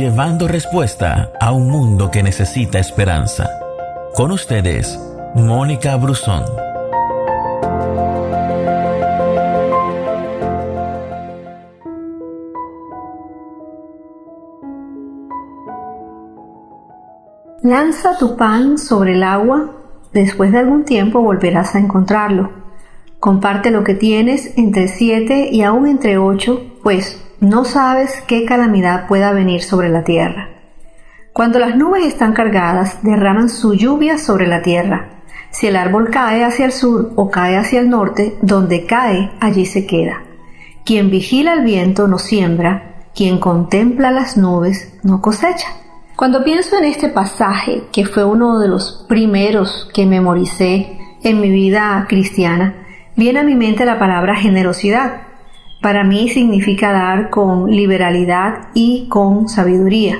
llevando respuesta a un mundo que necesita esperanza. Con ustedes, Mónica Brusón. Lanza tu pan sobre el agua, después de algún tiempo volverás a encontrarlo. Comparte lo que tienes entre siete y aún entre ocho, pues no sabes qué calamidad pueda venir sobre la tierra. Cuando las nubes están cargadas, derraman su lluvia sobre la tierra. Si el árbol cae hacia el sur o cae hacia el norte, donde cae, allí se queda. Quien vigila el viento no siembra, quien contempla las nubes no cosecha. Cuando pienso en este pasaje, que fue uno de los primeros que memoricé en mi vida cristiana, viene a mi mente la palabra generosidad. Para mí significa dar con liberalidad y con sabiduría.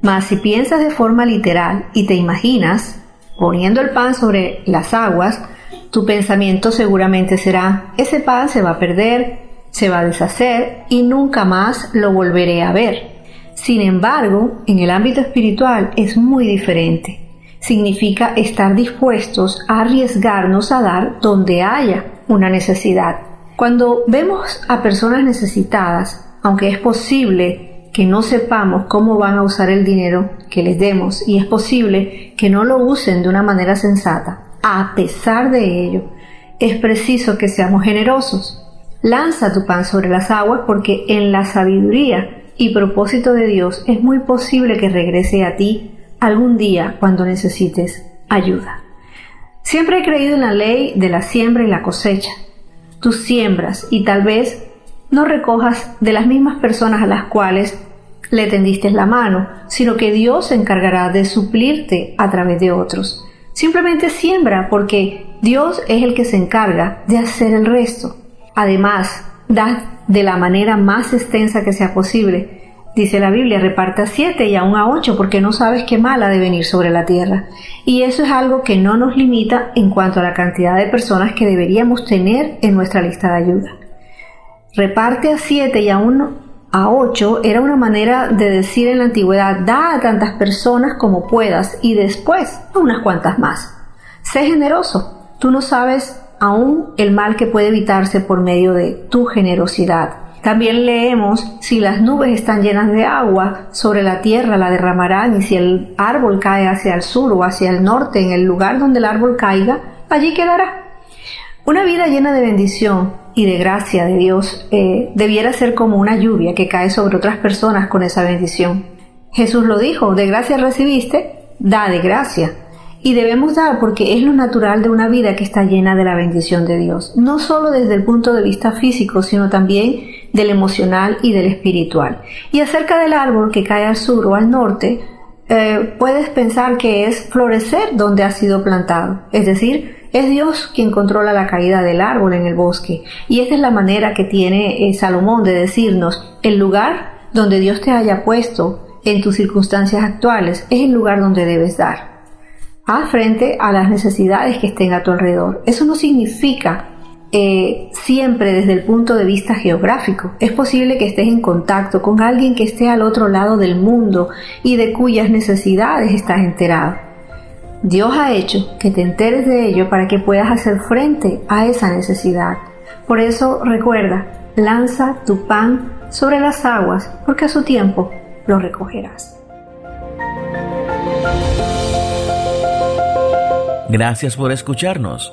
Mas si piensas de forma literal y te imaginas poniendo el pan sobre las aguas, tu pensamiento seguramente será, ese pan se va a perder, se va a deshacer y nunca más lo volveré a ver. Sin embargo, en el ámbito espiritual es muy diferente. Significa estar dispuestos a arriesgarnos a dar donde haya una necesidad. Cuando vemos a personas necesitadas, aunque es posible que no sepamos cómo van a usar el dinero que les demos y es posible que no lo usen de una manera sensata, a pesar de ello, es preciso que seamos generosos. Lanza tu pan sobre las aguas porque en la sabiduría y propósito de Dios, es muy posible que regrese a ti algún día cuando necesites ayuda. Siempre he creído en la ley de la siembra y la cosecha. Tú siembras y tal vez no recojas de las mismas personas a las cuales le tendiste la mano, sino que Dios se encargará de suplirte a través de otros. Simplemente siembra porque Dios es el que se encarga de hacer el resto. Además, da de la manera más extensa que sea posible. Dice la Biblia, reparta siete y aún a ocho porque no sabes qué mal ha de venir sobre la tierra. Y eso es algo que no nos limita en cuanto a la cantidad de personas que deberíamos tener en nuestra lista de ayuda. Reparte a siete y aún a ocho era una manera de decir en la antigüedad, da a tantas personas como puedas y después a unas cuantas más. Sé generoso. Tú no sabes aún el mal que puede evitarse por medio de tu generosidad. También leemos, si las nubes están llenas de agua, sobre la tierra la derramarán y si el árbol cae hacia el sur o hacia el norte, en el lugar donde el árbol caiga, allí quedará. Una vida llena de bendición y de gracia de Dios eh, debiera ser como una lluvia que cae sobre otras personas con esa bendición. Jesús lo dijo, de gracia recibiste, da de gracia. Y debemos dar porque es lo natural de una vida que está llena de la bendición de Dios, no solo desde el punto de vista físico, sino también del emocional y del espiritual. Y acerca del árbol que cae al sur o al norte, eh, puedes pensar que es florecer donde ha sido plantado, es decir, es Dios quien controla la caída del árbol en el bosque. Y esta es la manera que tiene eh, Salomón de decirnos, el lugar donde Dios te haya puesto en tus circunstancias actuales es el lugar donde debes dar frente a las necesidades que estén a tu alrededor. Eso no significa eh, siempre desde el punto de vista geográfico. Es posible que estés en contacto con alguien que esté al otro lado del mundo y de cuyas necesidades estás enterado. Dios ha hecho que te enteres de ello para que puedas hacer frente a esa necesidad. Por eso recuerda, lanza tu pan sobre las aguas, porque a su tiempo lo recogerás. Gracias por escucharnos.